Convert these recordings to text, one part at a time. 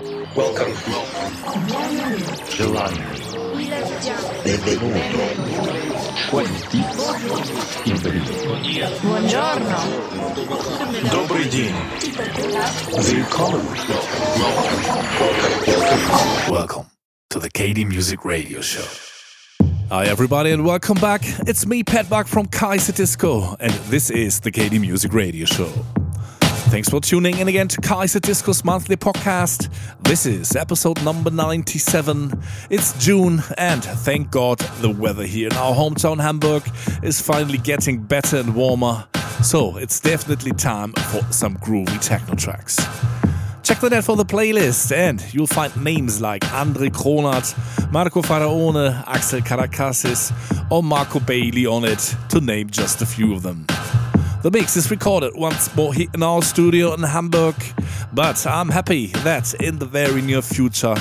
Welcome. Giovanni. Benvenuto. 20. Buongiorno. Добрый день. Welcome. Welcome. Welcome to the KD Music Radio Show. Hi, everybody, and welcome back. It's me, Pat Buck from Kaiserdisco, and this is the KD Music Radio Show. Thanks for tuning in again to Kaiserdisco's monthly podcast. This is episode number 97. It's June, and thank God the weather here in our hometown Hamburg is finally getting better and warmer. So it's definitely time for some groovy techno tracks. Check the net for the playlist, and you'll find names like Andre Kronert, Marco Faraone, Axel Karakasis, or Marco Bailey on it, to name just a few of them. The mix is recorded once more here in our studio in Hamburg, but I'm happy that in the very near future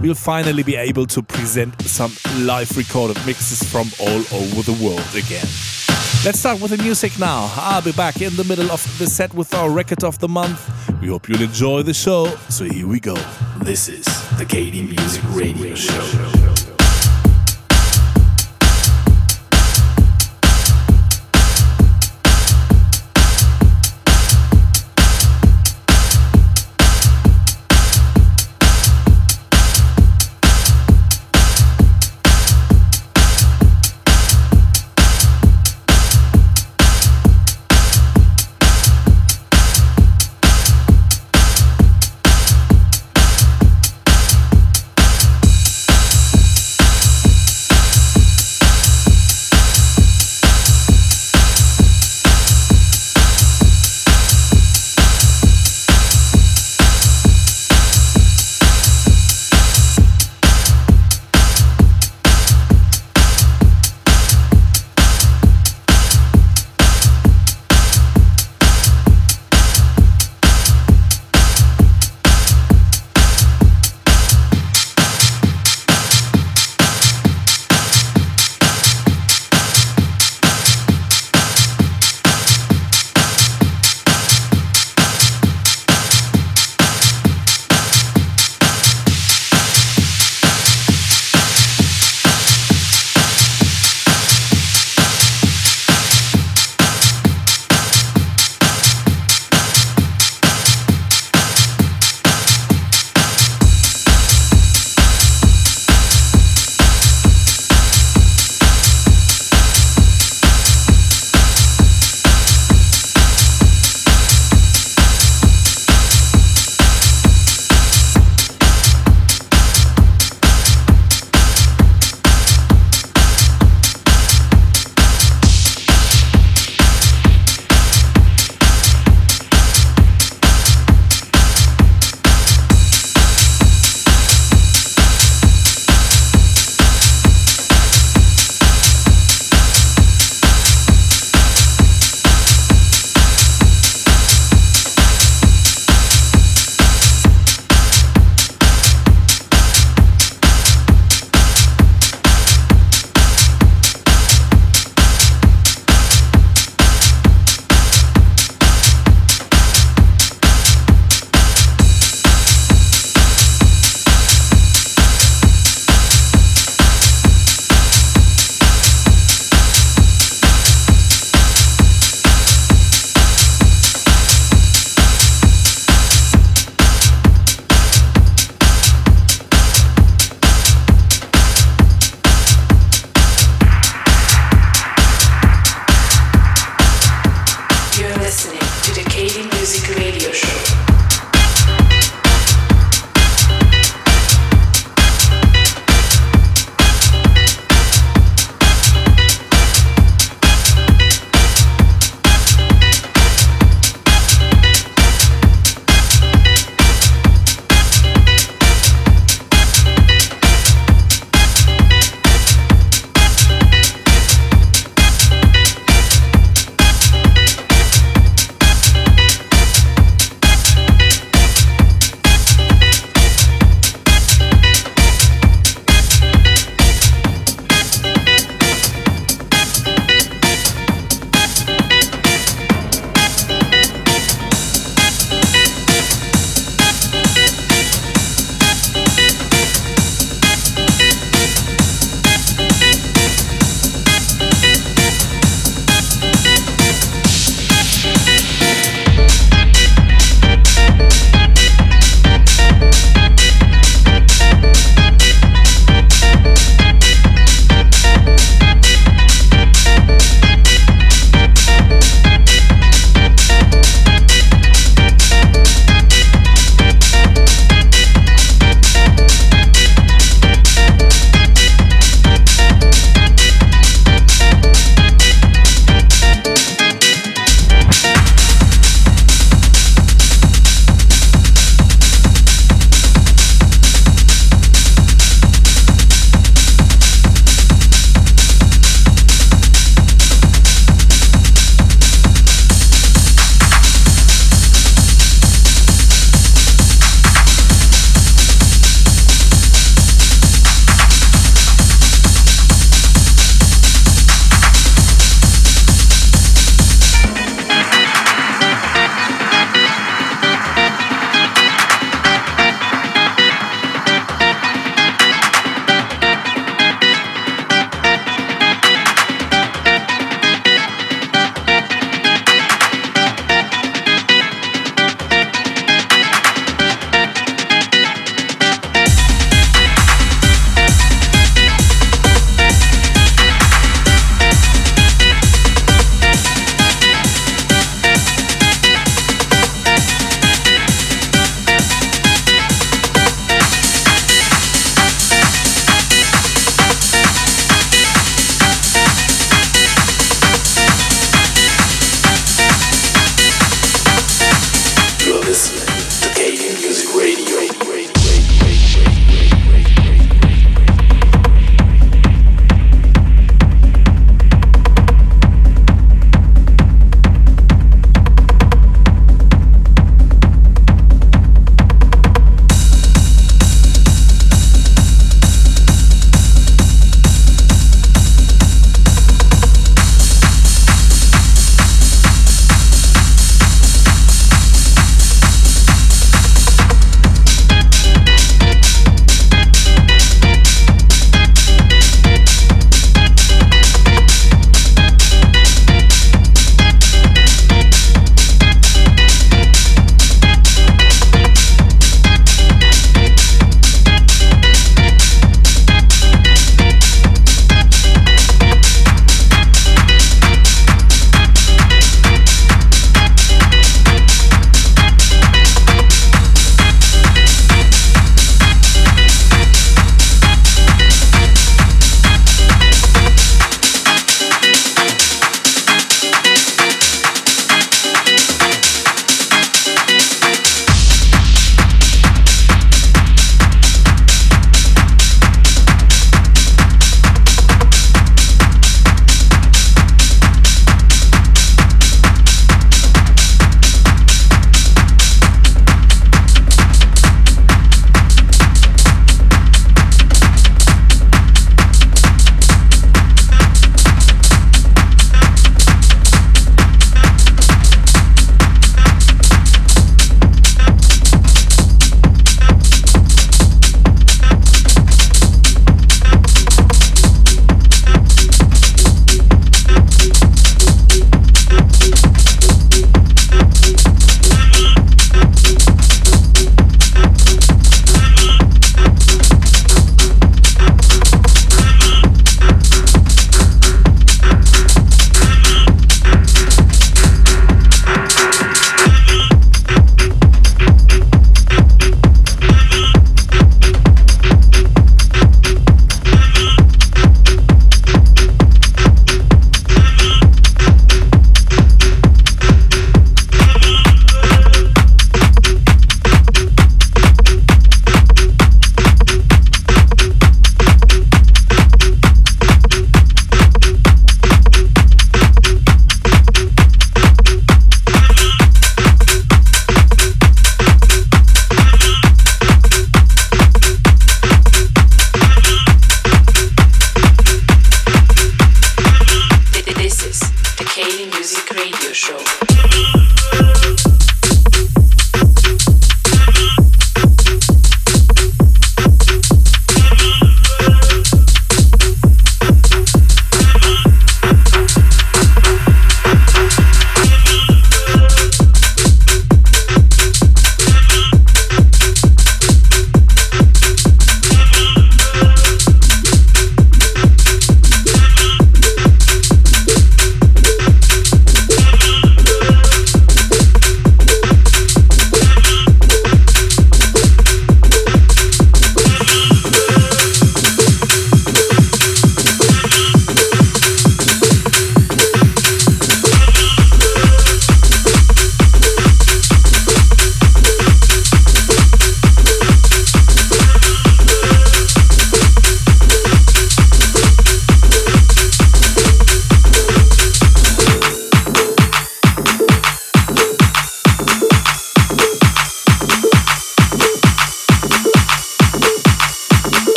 we'll finally be able to present some live recorded mixes from all over the world again. Let's start with the music now. I'll be back in the middle of the set with our record of the month. We hope you'll enjoy the show. So here we go. This is the KD Music Radio Show.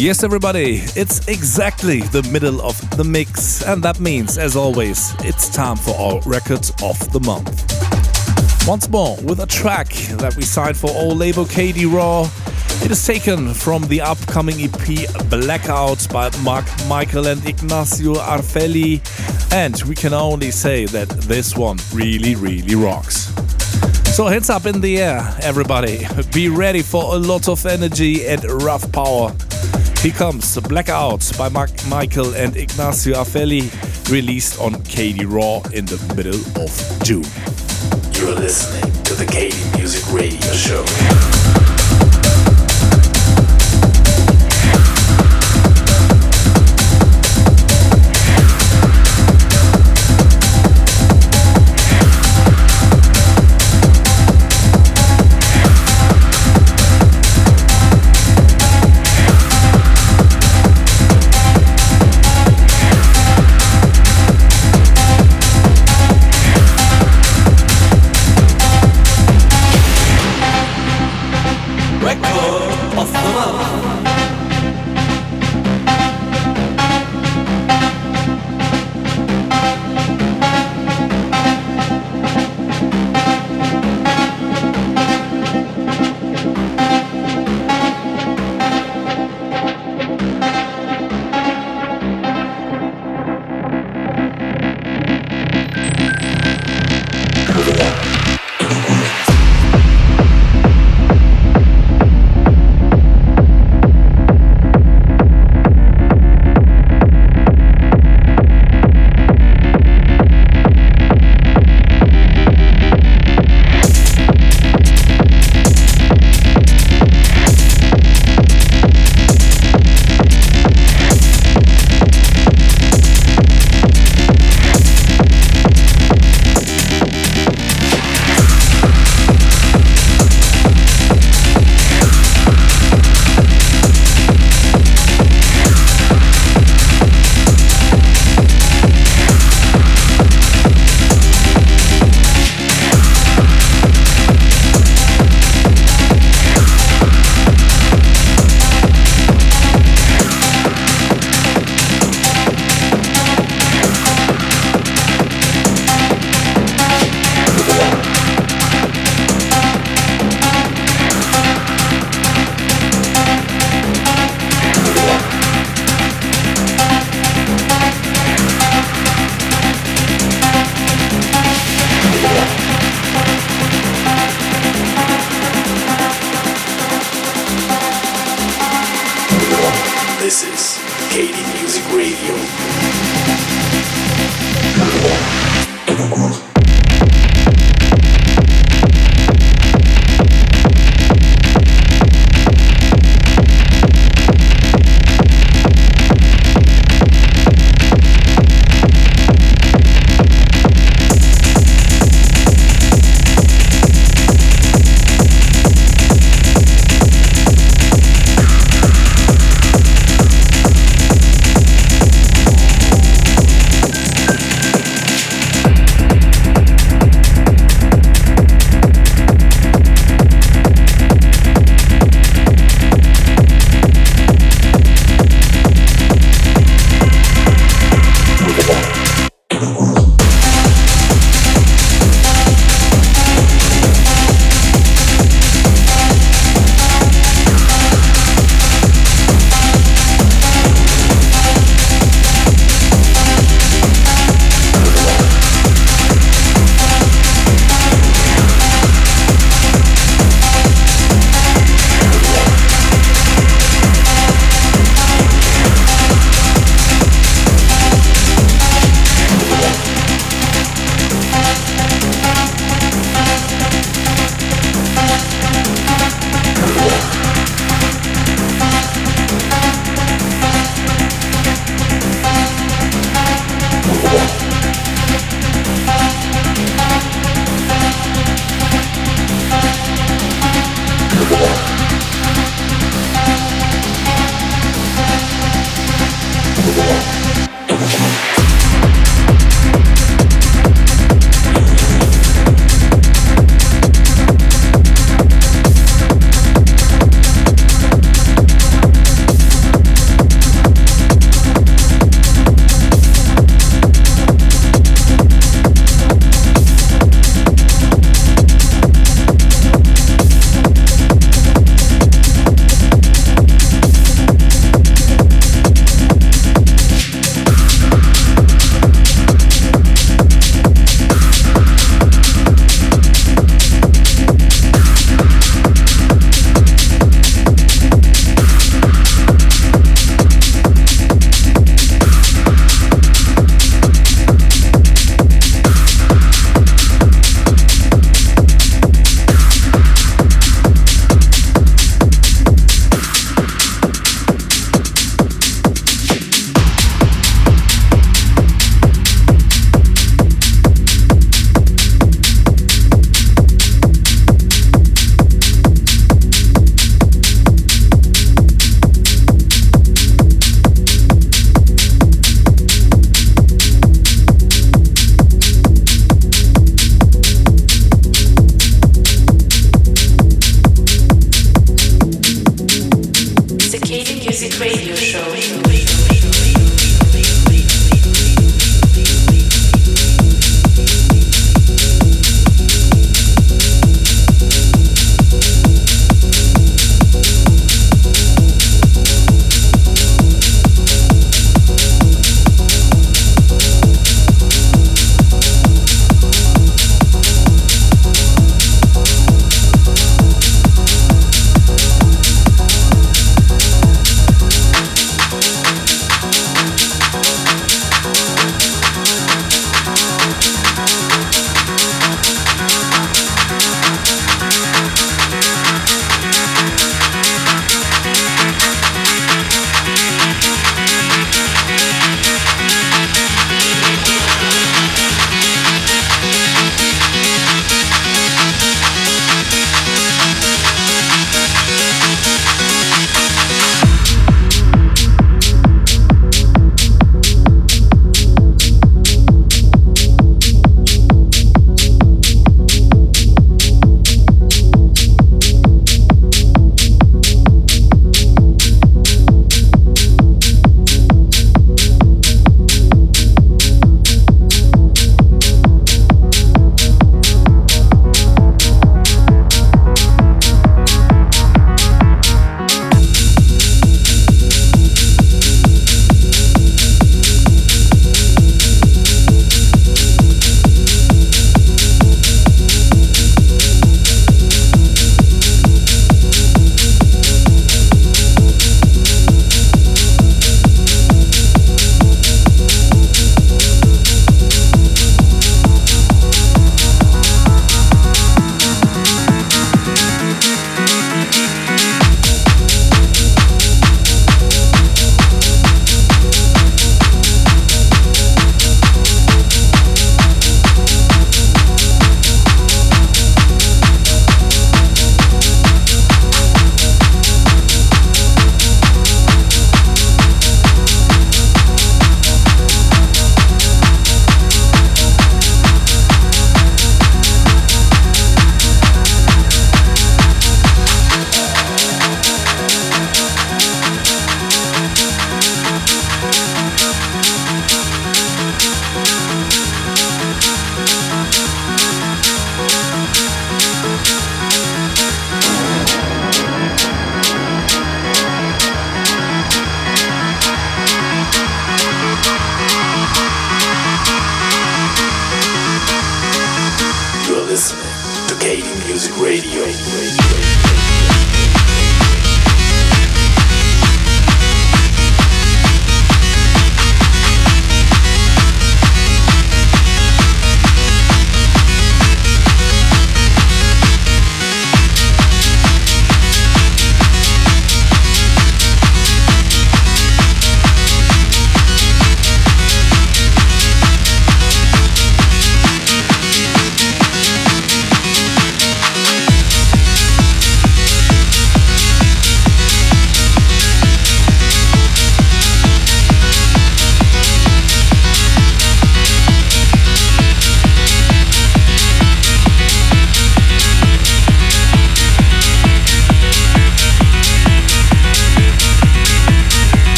Yes, everybody, it's exactly the middle of the mix, and that means, as always, it's time for our Records of the Month. Once more, with a track that we signed for our label KD Raw. It is taken from the upcoming EP Blackout by Mark Michael and Ignacio Arfeli, and we can only say that this one really, really rocks. So, hands up in the air, everybody. Be ready for a lot of energy and rough power. Here comes Blackout by Mark Michael and Ignacio Arfeli, released on KD Raw in the middle of June. You're listening to the KD Music Radio Show.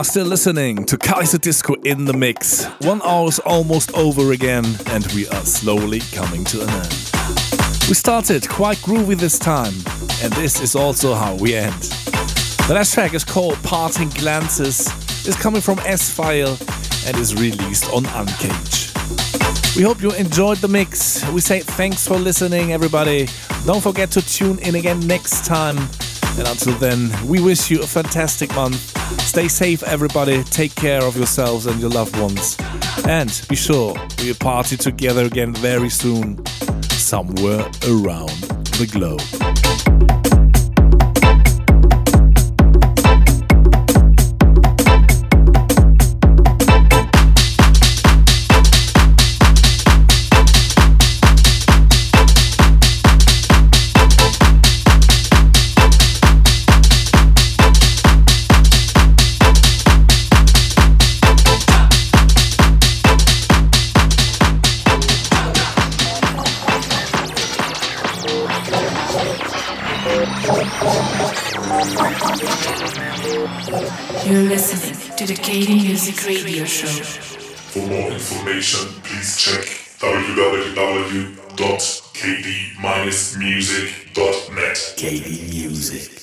Are still listening to Kaiserdisco in the mix. One hour's almost over again, and we are slowly coming to an end. We started quite groovy this time, and this is also how we end. The last track is called Parting Glances, is coming from S File, and is released on Uncage. We hope you enjoyed the mix. We say thanks for listening, everybody. Don't forget to tune in again next time. And until then, we wish you a fantastic month. Stay safe, everybody. Take care of yourselves and your loved ones. And be sure we'll party together again very soon, somewhere around the globe. To KD Music Radio Show. For more information, please check www.kd-music.net. KD Music.